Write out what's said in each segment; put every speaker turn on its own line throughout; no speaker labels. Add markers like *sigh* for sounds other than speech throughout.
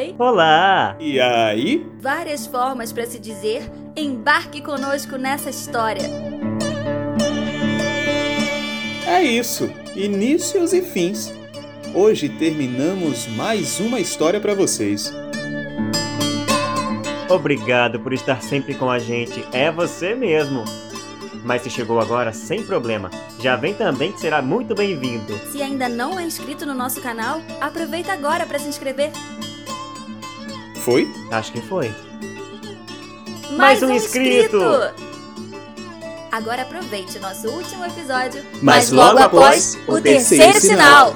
Oi.
Olá!
E aí?
Várias formas para se dizer embarque conosco nessa história.
É isso, inícios e fins. Hoje terminamos mais uma história para vocês.
Obrigado por estar sempre com a gente, é você mesmo. Mas se chegou agora, sem problema. Já vem também que será muito bem-vindo.
Se ainda não é inscrito no nosso canal, aproveita agora para se inscrever.
Foi?
Acho que foi.
Mais,
um inscrito!
Agora aproveite nosso último episódio,
Mas logo após,
o terceiro sinal.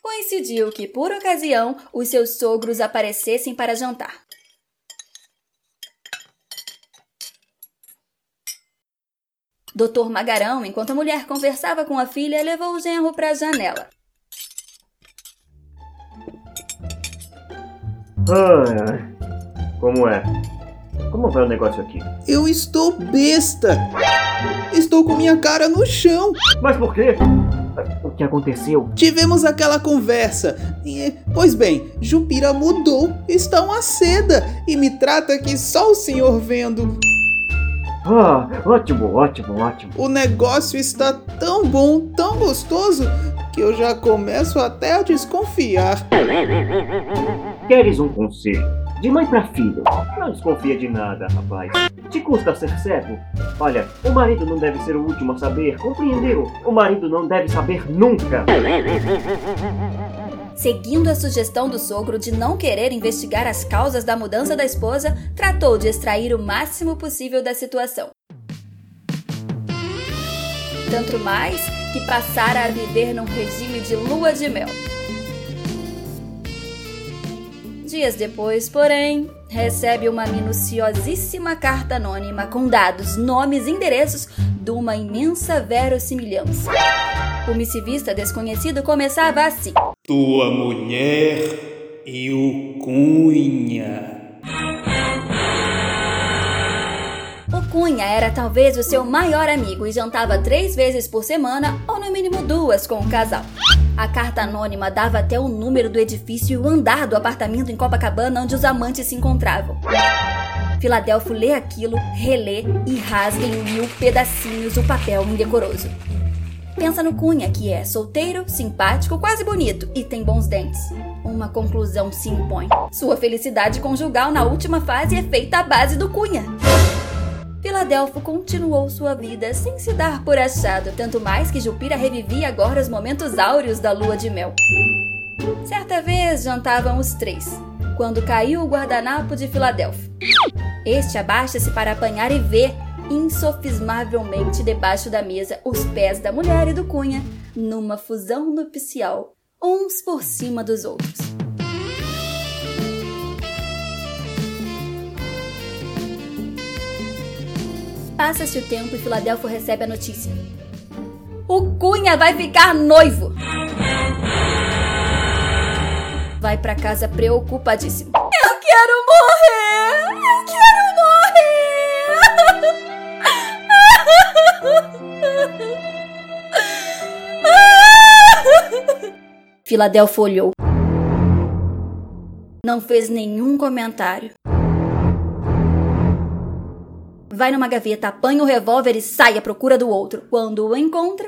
Coincidiu que, por ocasião, os seus sogros aparecessem para jantar. Doutor Magarão, enquanto a mulher conversava com a filha, levou o genro para a janela.
Ai, ai. Como é? Como vai o negócio aqui?
Eu estou besta! Estou com minha cara no chão!
Mas por quê? O que aconteceu?
Tivemos aquela conversa. E, pois bem, Jupira mudou, está uma seda e me trata que só o senhor vendo.
Ah, ótimo, ótimo, ótimo.
O negócio está tão bom, tão gostoso, que eu já começo até a desconfiar.
Queres um conselho? De mãe pra filho. Não desconfia de nada, rapaz. Te custa ser cego? Olha, o marido não deve ser o último a saber, compreendeu? O marido não deve saber nunca.
Seguindo a sugestão do sogro de não querer investigar as causas da mudança da esposa, tratou de extrair o máximo possível da situação. Tanto mais que passara a viver num regime de lua de mel. Dias depois, porém, recebe uma minuciosíssima carta anônima com dados, nomes e endereços de uma imensa verossimilhança. O missivista desconhecido começava assim:
Tua mulher e o Cunha.
O Cunha era talvez o seu maior amigo e jantava três vezes por semana, ou no mínimo duas, com o casal. A carta anônima dava até o número do edifício e o andar do apartamento em Copacabana onde os amantes se encontravam. Filadélfio lê aquilo, relê e rasga em mil pedacinhos o papel indecoroso. Pensa no Cunha, que é solteiro, simpático, quase bonito e tem bons dentes. Uma conclusão se impõe. Sua felicidade conjugal na última fase é feita à base do Cunha. Filadélfio continuou sua vida sem se dar por achado, tanto mais que Jupira revivia agora os momentos áureos da lua de mel. Certa vez jantavam os três, quando caiu o guardanapo de Filadélfio. Este abaixa-se para apanhar e vê, insofismavelmente debaixo da mesa, os pés da mulher e do Cunha, numa fusão nupcial, uns por cima dos outros. Passa-se o tempo e Filadélfio recebe a notícia. O Cunha vai ficar noivo! Vai pra casa preocupadíssimo. Eu quero morrer! Eu quero morrer! Filadélfio olhou. Não fez nenhum comentário vai numa gaveta, apanha o revólver e sai à procura do outro. Quando o encontra.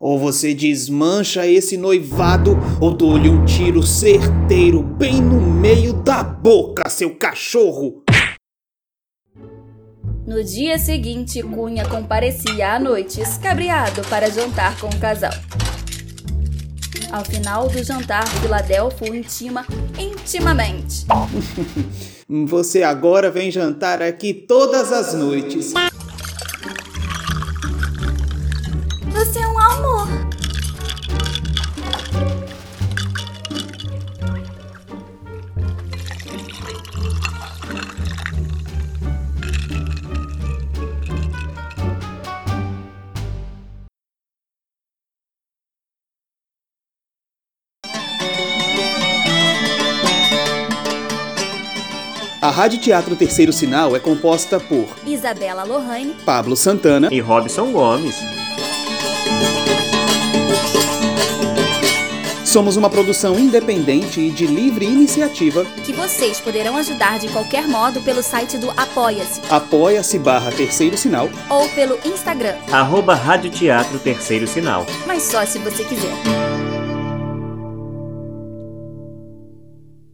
Ou você desmancha esse noivado, ou dou-lhe um tiro certeiro bem no meio da boca, seu cachorro!
No dia seguinte, Cunha comparecia à noite, escabriado, para jantar com o casal. Ao final do jantar, Filadélfio o intima intimamente. *laughs*
Você agora vem jantar aqui todas as noites. A Rádio Teatro Terceiro Sinal é composta por
Isabela Lohane,
Pablo Santana,
E Robson Gomes.
somos uma produção independente e de livre iniciativa.
que vocês poderão ajudar de qualquer modo pelo site do Apoia-se
Apoia-se barra Terceiro Sinal.
ou pelo Instagram,
Arroba Rádio Teatro Terceiro Sinal.
mas só se você quiser.